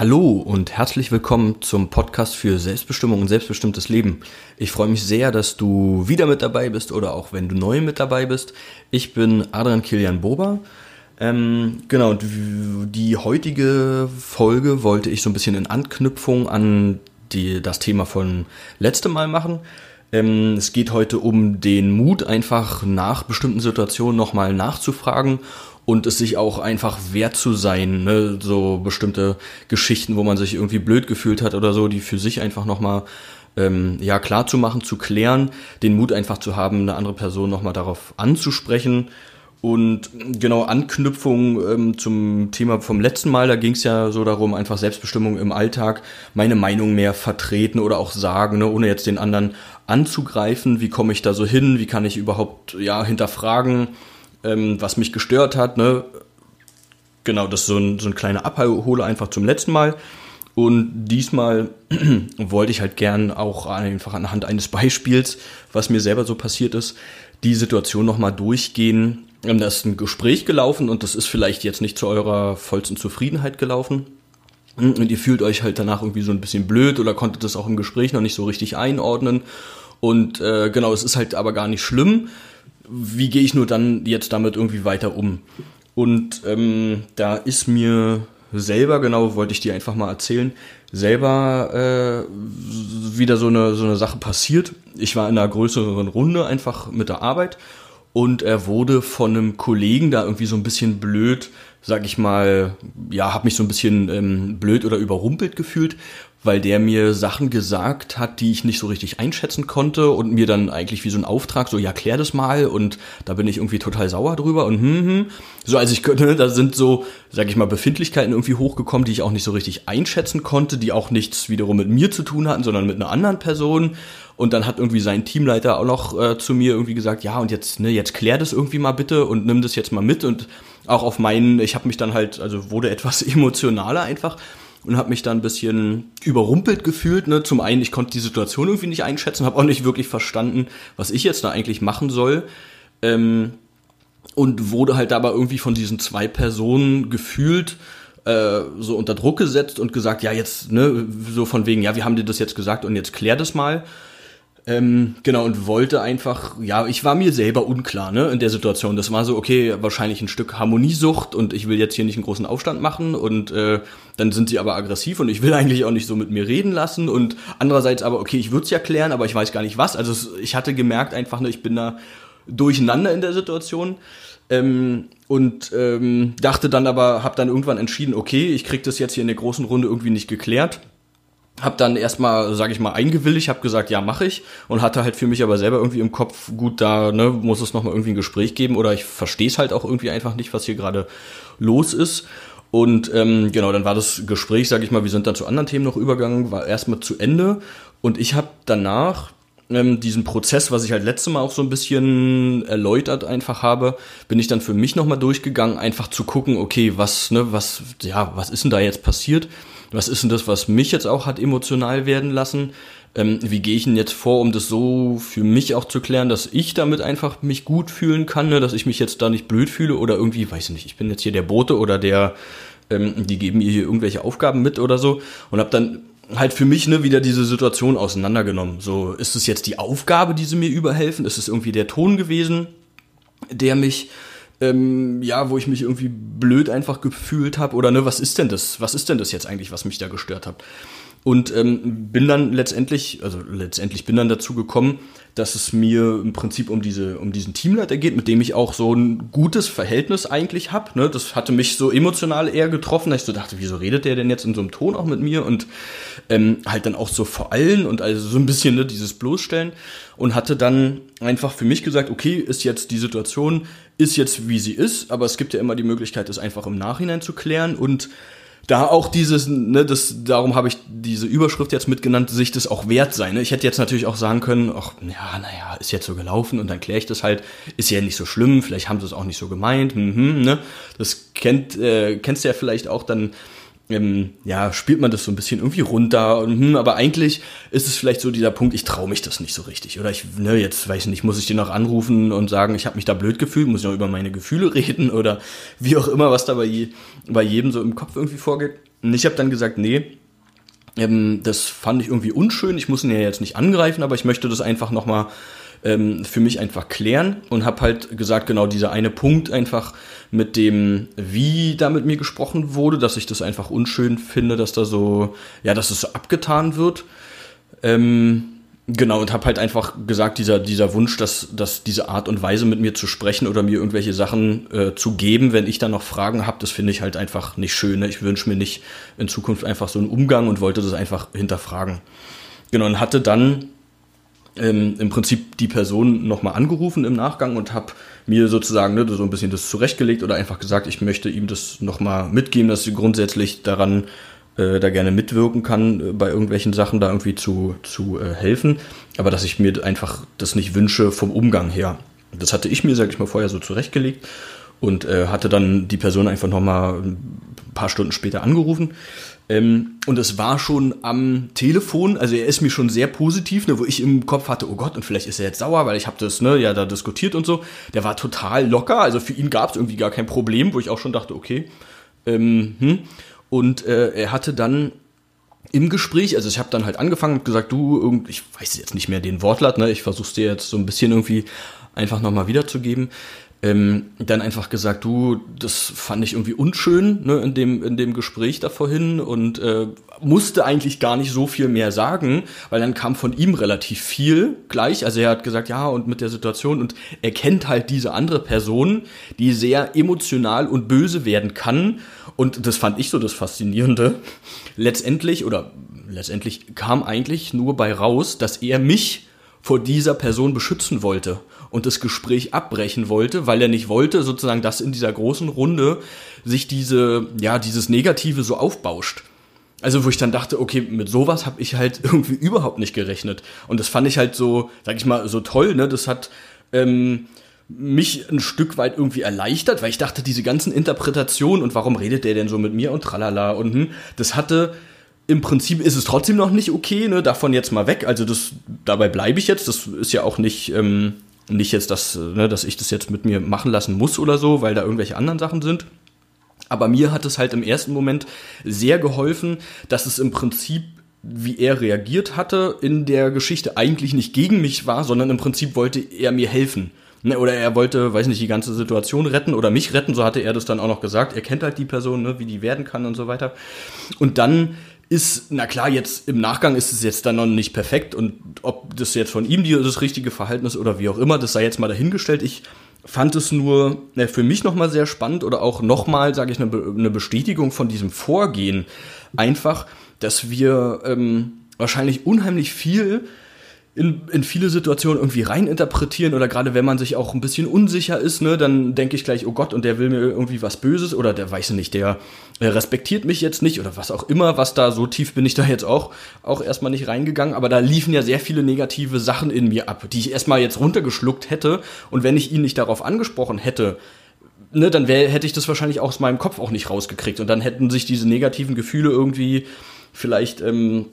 Hallo und herzlich willkommen zum Podcast für Selbstbestimmung und selbstbestimmtes Leben. Ich freue mich sehr, dass du wieder mit dabei bist oder auch wenn du neu mit dabei bist. Ich bin Adrian Kilian Bober. Ähm, genau, die heutige Folge wollte ich so ein bisschen in Anknüpfung an die, das Thema von letztem Mal machen. Ähm, es geht heute um den Mut, einfach nach bestimmten Situationen nochmal nachzufragen und es sich auch einfach wert zu sein, ne? so bestimmte Geschichten, wo man sich irgendwie blöd gefühlt hat oder so, die für sich einfach nochmal ähm, ja, klar zu machen, zu klären, den Mut einfach zu haben, eine andere Person nochmal darauf anzusprechen. Und genau Anknüpfung ähm, zum Thema vom letzten Mal, da ging es ja so darum, einfach Selbstbestimmung im Alltag, meine Meinung mehr vertreten oder auch sagen, ne, ohne jetzt den anderen anzugreifen. Wie komme ich da so hin? Wie kann ich überhaupt ja hinterfragen? Ähm, was mich gestört hat. Ne? Genau, das ist so ein, so ein kleiner Abhole einfach zum letzten Mal. Und diesmal wollte ich halt gern auch einfach anhand eines Beispiels, was mir selber so passiert ist, die Situation nochmal durchgehen. Ähm, da ist ein Gespräch gelaufen und das ist vielleicht jetzt nicht zu eurer vollsten Zufriedenheit gelaufen. Und ihr fühlt euch halt danach irgendwie so ein bisschen blöd oder konntet das auch im Gespräch noch nicht so richtig einordnen. Und äh, genau, es ist halt aber gar nicht schlimm wie gehe ich nur dann jetzt damit irgendwie weiter um? Und ähm, da ist mir selber, genau, wollte ich dir einfach mal erzählen, selber äh, wieder so eine, so eine Sache passiert. Ich war in einer größeren Runde einfach mit der Arbeit und er wurde von einem Kollegen da irgendwie so ein bisschen blöd, sag ich mal, ja, hab mich so ein bisschen ähm, blöd oder überrumpelt gefühlt, weil der mir Sachen gesagt hat, die ich nicht so richtig einschätzen konnte und mir dann eigentlich wie so ein Auftrag, so ja, klär das mal und da bin ich irgendwie total sauer drüber und hm, hm. So, also ich könnte, da sind so, sag ich mal, Befindlichkeiten irgendwie hochgekommen, die ich auch nicht so richtig einschätzen konnte, die auch nichts wiederum mit mir zu tun hatten, sondern mit einer anderen Person. Und dann hat irgendwie sein Teamleiter auch noch äh, zu mir irgendwie gesagt, ja, und jetzt, ne, jetzt klär das irgendwie mal bitte und nimm das jetzt mal mit und auch auf meinen, ich habe mich dann halt, also wurde etwas emotionaler einfach und habe mich dann ein bisschen überrumpelt gefühlt. Ne? Zum einen, ich konnte die Situation irgendwie nicht einschätzen, habe auch nicht wirklich verstanden, was ich jetzt da eigentlich machen soll. Ähm, und wurde halt aber irgendwie von diesen zwei Personen gefühlt äh, so unter Druck gesetzt und gesagt, ja jetzt, ne, so von wegen, ja, wir haben dir das jetzt gesagt und jetzt klär das mal. Ähm, genau, und wollte einfach, ja, ich war mir selber unklar, ne, in der Situation. Das war so, okay, wahrscheinlich ein Stück Harmoniesucht und ich will jetzt hier nicht einen großen Aufstand machen und äh, dann sind sie aber aggressiv und ich will eigentlich auch nicht so mit mir reden lassen und andererseits aber, okay, ich würde es ja klären, aber ich weiß gar nicht was. Also ich hatte gemerkt einfach, ne, ich bin da durcheinander in der Situation. Ähm, und ähm, dachte dann aber, habe dann irgendwann entschieden, okay, ich krieg das jetzt hier in der großen Runde irgendwie nicht geklärt hab dann erstmal, sage ich mal, eingewilligt, habe gesagt, ja, mache ich und hatte halt für mich aber selber irgendwie im Kopf, gut, da ne, muss es nochmal irgendwie ein Gespräch geben oder ich verstehe es halt auch irgendwie einfach nicht, was hier gerade los ist. Und ähm, genau, dann war das Gespräch, sage ich mal, wir sind dann zu anderen Themen noch übergegangen, war erstmal zu Ende und ich habe danach ähm, diesen Prozess, was ich halt letzte Mal auch so ein bisschen erläutert einfach habe, bin ich dann für mich nochmal durchgegangen, einfach zu gucken, okay, was, ne, was, ja, was ist denn da jetzt passiert? Was ist denn das, was mich jetzt auch hat emotional werden lassen? Ähm, wie gehe ich denn jetzt vor, um das so für mich auch zu klären, dass ich damit einfach mich gut fühlen kann, ne? dass ich mich jetzt da nicht blöd fühle oder irgendwie, weiß ich nicht, ich bin jetzt hier der Bote oder der, ähm, die geben mir hier irgendwelche Aufgaben mit oder so und habe dann halt für mich ne, wieder diese Situation auseinandergenommen. So, ist es jetzt die Aufgabe, die sie mir überhelfen? Ist es irgendwie der Ton gewesen, der mich ähm, ja, wo ich mich irgendwie blöd einfach gefühlt habe oder ne, was ist denn das? Was ist denn das jetzt eigentlich, was mich da gestört hat? Und ähm, bin dann letztendlich, also letztendlich bin dann dazu gekommen, dass es mir im Prinzip um diese, um diesen Teamleiter geht, mit dem ich auch so ein gutes Verhältnis eigentlich habe. Ne? Das hatte mich so emotional eher getroffen, dass ich so dachte, wieso redet der denn jetzt in so einem Ton auch mit mir und ähm, halt dann auch so vor allen und also so ein bisschen ne, dieses Bloßstellen und hatte dann einfach für mich gesagt, okay, ist jetzt die Situation, ist jetzt wie sie ist, aber es gibt ja immer die Möglichkeit, das einfach im Nachhinein zu klären und da auch dieses, ne, das, darum habe ich diese Überschrift jetzt mitgenannt, sich das auch wert sein. Ne? Ich hätte jetzt natürlich auch sagen können, ach, ja, naja, ist jetzt so gelaufen und dann kläre ich das halt, ist ja nicht so schlimm, vielleicht haben sie es auch nicht so gemeint, mhm, ne? Das kennt, äh, kennst du ja vielleicht auch dann ähm, ja, spielt man das so ein bisschen irgendwie runter. Und, hm, aber eigentlich ist es vielleicht so dieser Punkt, ich traue mich das nicht so richtig. Oder ich, ne, jetzt weiß ich nicht, muss ich den noch anrufen und sagen, ich habe mich da blöd gefühlt, muss ich noch über meine Gefühle reden oder wie auch immer, was da bei, bei jedem so im Kopf irgendwie vorgeht. Und ich habe dann gesagt, nee, ähm, das fand ich irgendwie unschön. Ich muss ihn ja jetzt nicht angreifen, aber ich möchte das einfach nochmal ähm, für mich einfach klären und habe halt gesagt, genau dieser eine Punkt einfach mit dem, wie da mit mir gesprochen wurde, dass ich das einfach unschön finde, dass da so, ja, dass es so abgetan wird. Ähm, Genau, und habe halt einfach gesagt, dieser, dieser Wunsch, dass, dass diese Art und Weise mit mir zu sprechen oder mir irgendwelche Sachen äh, zu geben, wenn ich dann noch Fragen habe, das finde ich halt einfach nicht schön. Ne? Ich wünsche mir nicht in Zukunft einfach so einen Umgang und wollte das einfach hinterfragen. Genau, und hatte dann ähm, im Prinzip die Person nochmal angerufen im Nachgang und habe mir sozusagen ne, so ein bisschen das zurechtgelegt oder einfach gesagt, ich möchte ihm das nochmal mitgeben, dass sie grundsätzlich daran äh, da gerne mitwirken kann, äh, bei irgendwelchen Sachen da irgendwie zu, zu äh, helfen, aber dass ich mir einfach das nicht wünsche vom Umgang her. Das hatte ich mir, sag ich mal, vorher so zurechtgelegt und äh, hatte dann die Person einfach nochmal ein paar Stunden später angerufen. Ähm, und es war schon am Telefon, also er ist mir schon sehr positiv, ne, wo ich im Kopf hatte, oh Gott, und vielleicht ist er jetzt sauer, weil ich habe das ne, ja da diskutiert und so. Der war total locker, also für ihn gab es irgendwie gar kein Problem, wo ich auch schon dachte, okay. Ähm, hm. Und äh, er hatte dann im Gespräch, also ich habe dann halt angefangen und gesagt, du, ich weiß jetzt nicht mehr den Wortlaut, ne, ich versuch's dir jetzt so ein bisschen irgendwie einfach nochmal wiederzugeben ähm, dann einfach gesagt, du, das fand ich irgendwie unschön ne, in, dem, in dem Gespräch da vorhin und äh, musste eigentlich gar nicht so viel mehr sagen, weil dann kam von ihm relativ viel gleich. Also er hat gesagt, ja, und mit der Situation und er kennt halt diese andere Person, die sehr emotional und böse werden kann. Und das fand ich so das Faszinierende. Letztendlich, oder letztendlich kam eigentlich nur bei raus, dass er mich vor dieser Person beschützen wollte und das Gespräch abbrechen wollte, weil er nicht wollte, sozusagen, dass in dieser großen Runde sich diese, ja, dieses Negative so aufbauscht. Also wo ich dann dachte, okay, mit sowas habe ich halt irgendwie überhaupt nicht gerechnet. Und das fand ich halt so, sag ich mal, so toll, ne? Das hat ähm, mich ein Stück weit irgendwie erleichtert, weil ich dachte, diese ganzen Interpretationen und warum redet der denn so mit mir und tralala und hm, das hatte im Prinzip ist es trotzdem noch nicht okay, ne? Davon jetzt mal weg. Also das, dabei bleibe ich jetzt. Das ist ja auch nicht, ähm, nicht jetzt, dass, ne, dass ich das jetzt mit mir machen lassen muss oder so, weil da irgendwelche anderen Sachen sind. Aber mir hat es halt im ersten Moment sehr geholfen, dass es im Prinzip wie er reagiert hatte in der Geschichte eigentlich nicht gegen mich war, sondern im Prinzip wollte er mir helfen. Ne, oder er wollte, weiß nicht, die ganze Situation retten oder mich retten, so hatte er das dann auch noch gesagt. Er kennt halt die Person, ne, wie die werden kann und so weiter. Und dann ist, na klar, jetzt im Nachgang ist es jetzt dann noch nicht perfekt und ob das jetzt von ihm das richtige Verhalten ist oder wie auch immer, das sei jetzt mal dahingestellt. Ich fand es nur äh, für mich nochmal sehr spannend oder auch nochmal, sage ich, eine, eine Bestätigung von diesem Vorgehen. Einfach, dass wir ähm, wahrscheinlich unheimlich viel in, in viele Situationen irgendwie reininterpretieren oder gerade wenn man sich auch ein bisschen unsicher ist, ne, dann denke ich gleich, oh Gott, und der will mir irgendwie was Böses oder der weiß nicht, der, der respektiert mich jetzt nicht oder was auch immer, was da so tief bin ich da jetzt auch, auch erstmal nicht reingegangen, aber da liefen ja sehr viele negative Sachen in mir ab, die ich erstmal jetzt runtergeschluckt hätte. Und wenn ich ihn nicht darauf angesprochen hätte, ne, dann wär, hätte ich das wahrscheinlich aus meinem Kopf auch nicht rausgekriegt. Und dann hätten sich diese negativen Gefühle irgendwie vielleicht ähm,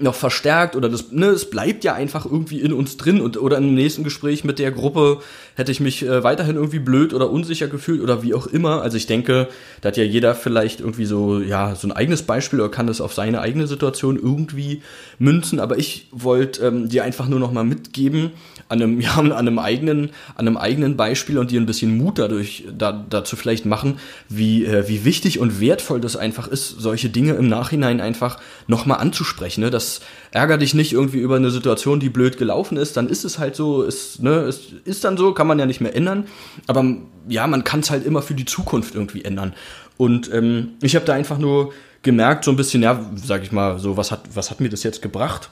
noch verstärkt oder das, ne, es bleibt ja einfach irgendwie in uns drin und oder im nächsten Gespräch mit der Gruppe hätte ich mich äh, weiterhin irgendwie blöd oder unsicher gefühlt oder wie auch immer. Also ich denke, da hat ja jeder vielleicht irgendwie so, ja, so ein eigenes Beispiel oder kann das auf seine eigene Situation irgendwie münzen, aber ich wollte ähm, dir einfach nur noch mal mitgeben, an einem, ja, an einem eigenen, an einem eigenen Beispiel und dir ein bisschen Mut dadurch da, dazu vielleicht machen, wie, äh, wie wichtig und wertvoll das einfach ist, solche Dinge im Nachhinein einfach nochmal anzusprechen. Ne? Das ärgert dich nicht irgendwie über eine Situation, die blöd gelaufen ist, dann ist es halt so, ist, ne, es ist dann so, kann man ja nicht mehr ändern. Aber ja, man kann es halt immer für die Zukunft irgendwie ändern. Und ähm, ich habe da einfach nur gemerkt, so ein bisschen, ja, sag ich mal, so, was hat, was hat mir das jetzt gebracht?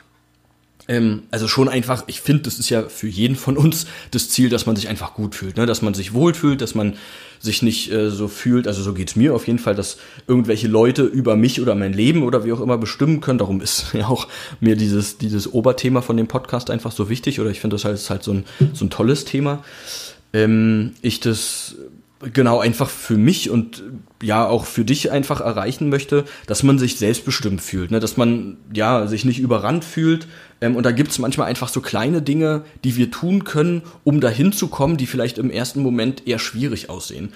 Ähm, also schon einfach, ich finde, das ist ja für jeden von uns das Ziel, dass man sich einfach gut fühlt, ne? dass man sich wohlfühlt, dass man sich nicht äh, so fühlt, also so geht's mir auf jeden Fall, dass irgendwelche Leute über mich oder mein Leben oder wie auch immer bestimmen können. Darum ist ja auch mir dieses, dieses Oberthema von dem Podcast einfach so wichtig oder ich finde das halt, ist halt so ein, so ein tolles Thema. Ähm, ich das genau einfach für mich und ja auch für dich einfach erreichen möchte, dass man sich selbstbestimmt fühlt, ne? dass man ja sich nicht überrannt fühlt. Ähm, und da gibt's manchmal einfach so kleine Dinge, die wir tun können, um dahin zu kommen, die vielleicht im ersten Moment eher schwierig aussehen.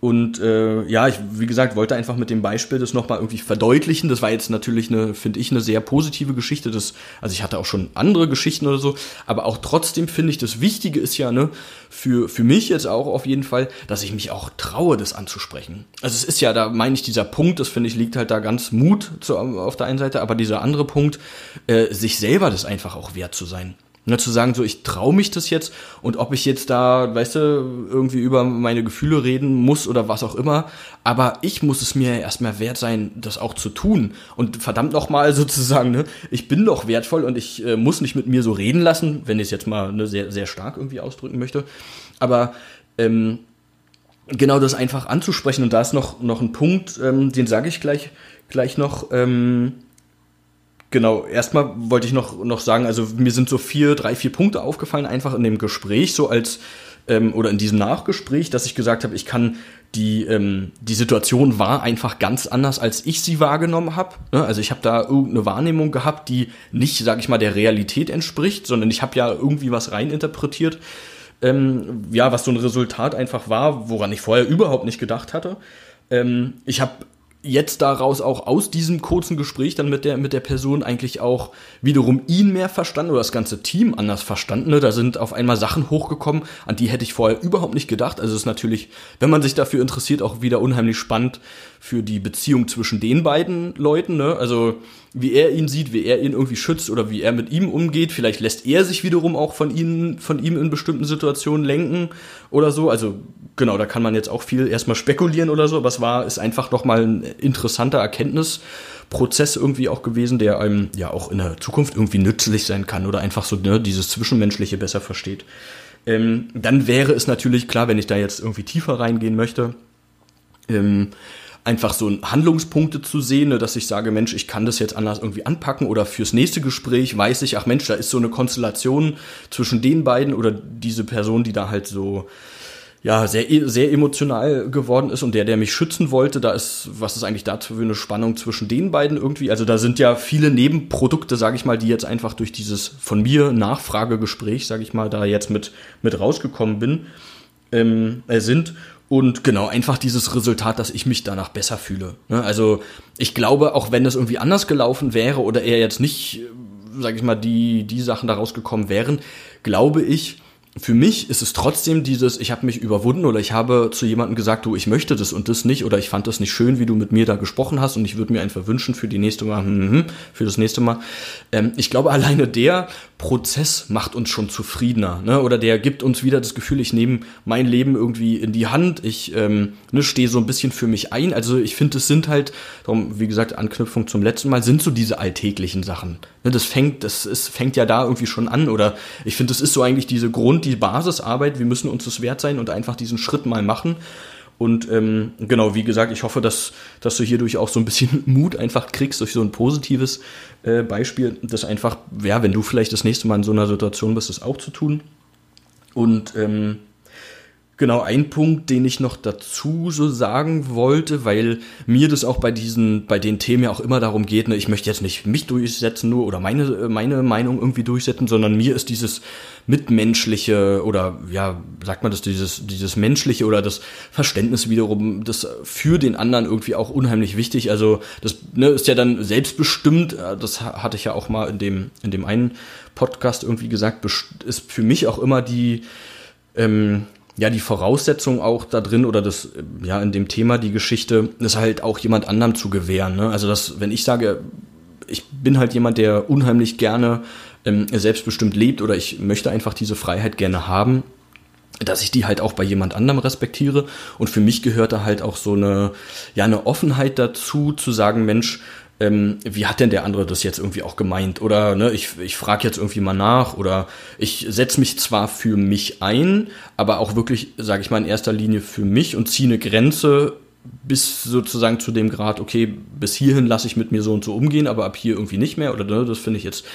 Und äh, ja, ich, wie gesagt, wollte einfach mit dem Beispiel das nochmal irgendwie verdeutlichen. Das war jetzt natürlich eine, finde ich, eine sehr positive Geschichte. Das, also ich hatte auch schon andere Geschichten oder so, aber auch trotzdem finde ich, das Wichtige ist ja, ne, für, für mich jetzt auch auf jeden Fall, dass ich mich auch traue, das anzusprechen. Also es ist ja, da meine ich, dieser Punkt, das finde ich, liegt halt da ganz Mut zu, auf der einen Seite, aber dieser andere Punkt, äh, sich selber das einfach auch wert zu sein. Ne, zu sagen, so ich traue mich das jetzt und ob ich jetzt da, weißt du, irgendwie über meine Gefühle reden muss oder was auch immer, aber ich muss es mir erstmal wert sein, das auch zu tun. Und verdammt nochmal sozusagen, ne, ich bin doch wertvoll und ich äh, muss nicht mit mir so reden lassen, wenn ich es jetzt mal ne, sehr, sehr stark irgendwie ausdrücken möchte. Aber ähm, genau das einfach anzusprechen und da ist noch, noch ein Punkt, ähm, den sage ich gleich, gleich noch. Ähm, Genau, erstmal wollte ich noch, noch sagen, also mir sind so vier, drei, vier Punkte aufgefallen, einfach in dem Gespräch, so als, ähm, oder in diesem Nachgespräch, dass ich gesagt habe, ich kann die, ähm, die Situation war einfach ganz anders, als ich sie wahrgenommen habe. Ne? Also ich habe da irgendeine Wahrnehmung gehabt, die nicht, sag ich mal, der Realität entspricht, sondern ich habe ja irgendwie was reininterpretiert, ähm, ja, was so ein Resultat einfach war, woran ich vorher überhaupt nicht gedacht hatte. Ähm, ich habe jetzt daraus auch aus diesem kurzen Gespräch dann mit der, mit der Person eigentlich auch wiederum ihn mehr verstanden oder das ganze Team anders verstanden. Ne? Da sind auf einmal Sachen hochgekommen, an die hätte ich vorher überhaupt nicht gedacht. Also ist natürlich, wenn man sich dafür interessiert, auch wieder unheimlich spannend für die Beziehung zwischen den beiden Leuten. Ne? Also wie er ihn sieht, wie er ihn irgendwie schützt oder wie er mit ihm umgeht. Vielleicht lässt er sich wiederum auch von ihnen, von ihm in bestimmten Situationen lenken oder so. Also genau, da kann man jetzt auch viel erstmal spekulieren oder so, aber es war, ist einfach nochmal ein interessanter Erkenntnisprozess irgendwie auch gewesen, der einem ja auch in der Zukunft irgendwie nützlich sein kann oder einfach so ne, dieses Zwischenmenschliche besser versteht. Ähm, dann wäre es natürlich klar, wenn ich da jetzt irgendwie tiefer reingehen möchte, ähm, einfach so Handlungspunkte zu sehen, ne, dass ich sage, Mensch, ich kann das jetzt anders irgendwie anpacken oder fürs nächste Gespräch weiß ich, ach Mensch, da ist so eine Konstellation zwischen den beiden oder diese Person, die da halt so ja, sehr, sehr emotional geworden ist und der, der mich schützen wollte, da ist, was ist eigentlich dazu für eine Spannung zwischen den beiden irgendwie? Also da sind ja viele Nebenprodukte, sage ich mal, die jetzt einfach durch dieses von mir Nachfragegespräch, sage ich mal, da jetzt mit, mit rausgekommen bin, ähm, äh, sind. Und genau, einfach dieses Resultat, dass ich mich danach besser fühle. Ne? Also ich glaube, auch wenn das irgendwie anders gelaufen wäre oder er jetzt nicht, sag ich mal, die, die Sachen da rausgekommen wären, glaube ich, für mich ist es trotzdem dieses, ich habe mich überwunden oder ich habe zu jemandem gesagt, du, ich möchte das und das nicht oder ich fand das nicht schön, wie du mit mir da gesprochen hast und ich würde mir einfach wünschen für die nächste Mal, hm, hm, für das nächste Mal. Ähm, ich glaube, alleine der Prozess macht uns schon zufriedener ne? oder der gibt uns wieder das Gefühl, ich nehme mein Leben irgendwie in die Hand, ich ähm, ne, stehe so ein bisschen für mich ein. Also ich finde, es sind halt, darum, wie gesagt, Anknüpfung zum letzten Mal, sind so diese alltäglichen Sachen. Ne? Das fängt, das ist, fängt ja da irgendwie schon an oder ich finde, das ist so eigentlich diese Grund und die Basisarbeit. Wir müssen uns das wert sein und einfach diesen Schritt mal machen. Und ähm, genau, wie gesagt, ich hoffe, dass, dass du hierdurch auch so ein bisschen Mut einfach kriegst durch so ein positives äh, Beispiel, das einfach, ja, wenn du vielleicht das nächste Mal in so einer Situation bist, das auch zu tun. Und ähm, Genau, ein Punkt, den ich noch dazu so sagen wollte, weil mir das auch bei diesen, bei den Themen ja auch immer darum geht, ne, ich möchte jetzt nicht mich durchsetzen nur oder meine, meine Meinung irgendwie durchsetzen, sondern mir ist dieses mitmenschliche oder ja, sagt man das, dieses, dieses menschliche oder das Verständnis wiederum, das für den anderen irgendwie auch unheimlich wichtig. Also das ne, ist ja dann selbstbestimmt, äh, das hatte ich ja auch mal in dem, in dem einen Podcast irgendwie gesagt, ist für mich auch immer die, ähm, ja, die Voraussetzung auch da drin oder das, ja, in dem Thema die Geschichte, ist halt auch jemand anderem zu gewähren. Ne? Also das, wenn ich sage, ich bin halt jemand, der unheimlich gerne ähm, selbstbestimmt lebt oder ich möchte einfach diese Freiheit gerne haben, dass ich die halt auch bei jemand anderem respektiere. Und für mich gehört da halt auch so eine, ja, eine Offenheit dazu, zu sagen, Mensch, ähm, wie hat denn der andere das jetzt irgendwie auch gemeint? Oder ne, ich, ich frage jetzt irgendwie mal nach oder ich setze mich zwar für mich ein, aber auch wirklich, sage ich mal, in erster Linie für mich und ziehe eine Grenze bis sozusagen zu dem Grad, okay, bis hierhin lasse ich mit mir so und so umgehen, aber ab hier irgendwie nicht mehr oder ne, das finde ich jetzt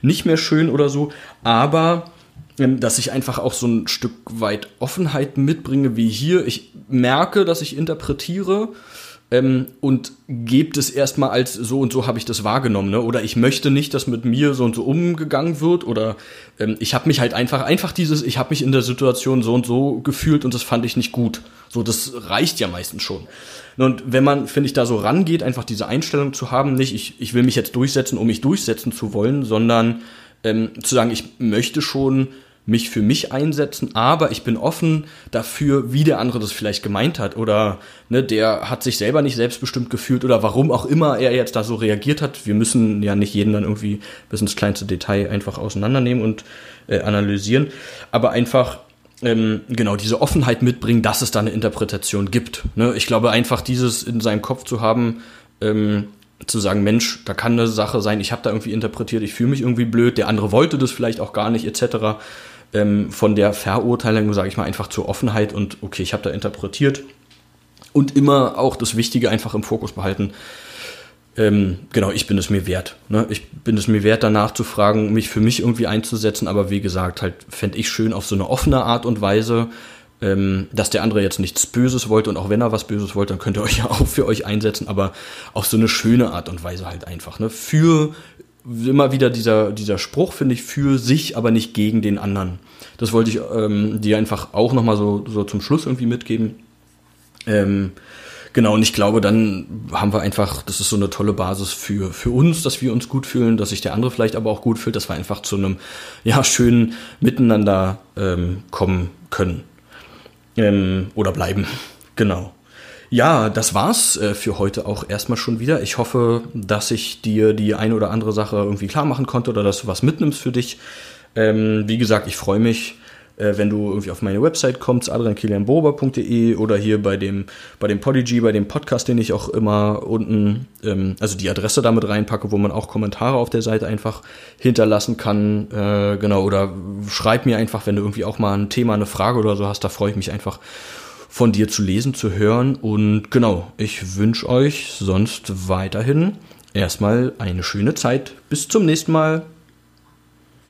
nicht mehr schön oder so. Aber ähm, dass ich einfach auch so ein Stück weit Offenheit mitbringe wie hier. Ich merke, dass ich interpretiere ähm, und gebt es erstmal als so und so habe ich das wahrgenommen, ne? Oder ich möchte nicht, dass mit mir so und so umgegangen wird oder ähm, ich habe mich halt einfach einfach dieses, ich habe mich in der Situation so und so gefühlt und das fand ich nicht gut. So, das reicht ja meistens schon. Und wenn man, finde ich, da so rangeht, einfach diese Einstellung zu haben, nicht ich, ich will mich jetzt durchsetzen, um mich durchsetzen zu wollen, sondern ähm, zu sagen, ich möchte schon mich für mich einsetzen, aber ich bin offen dafür, wie der andere das vielleicht gemeint hat oder ne, der hat sich selber nicht selbstbestimmt gefühlt oder warum auch immer er jetzt da so reagiert hat. Wir müssen ja nicht jeden dann irgendwie bis ins kleinste Detail einfach auseinandernehmen und äh, analysieren, aber einfach ähm, genau diese Offenheit mitbringen, dass es da eine Interpretation gibt. Ne? Ich glaube einfach dieses in seinem Kopf zu haben, ähm, zu sagen, Mensch, da kann eine Sache sein, ich habe da irgendwie interpretiert, ich fühle mich irgendwie blöd, der andere wollte das vielleicht auch gar nicht, etc ähm, von der Verurteilung, sage ich mal, einfach zur Offenheit und okay, ich habe da interpretiert und immer auch das Wichtige einfach im Fokus behalten. Ähm, genau, ich bin es mir wert. Ne? Ich bin es mir wert, danach zu fragen, mich für mich irgendwie einzusetzen, aber wie gesagt, halt fände ich schön auf so eine offene Art und Weise, ähm, dass der andere jetzt nichts Böses wollte und auch wenn er was Böses wollte, dann könnt ihr euch ja auch für euch einsetzen, aber auf so eine schöne Art und Weise halt einfach. Ne? Für immer wieder dieser, dieser Spruch, finde ich, für sich, aber nicht gegen den anderen. Das wollte ich ähm, dir einfach auch nochmal so, so zum Schluss irgendwie mitgeben. Ähm, genau, und ich glaube, dann haben wir einfach, das ist so eine tolle Basis für, für uns, dass wir uns gut fühlen, dass sich der andere vielleicht aber auch gut fühlt, dass wir einfach zu einem ja, schönen Miteinander ähm, kommen können. Ähm, oder bleiben. Genau. Ja, das war's äh, für heute auch erstmal schon wieder. Ich hoffe, dass ich dir die eine oder andere Sache irgendwie klar machen konnte oder dass du was mitnimmst für dich. Ähm, wie gesagt, ich freue mich, äh, wenn du irgendwie auf meine Website kommst, adriankilianbober.de oder hier bei dem, bei dem Podigy, bei dem Podcast, den ich auch immer unten, ähm, also die Adresse damit reinpacke, wo man auch Kommentare auf der Seite einfach hinterlassen kann. Äh, genau, oder schreib mir einfach, wenn du irgendwie auch mal ein Thema, eine Frage oder so hast, da freue ich mich einfach von dir zu lesen, zu hören. Und genau, ich wünsche euch sonst weiterhin erstmal eine schöne Zeit. Bis zum nächsten Mal.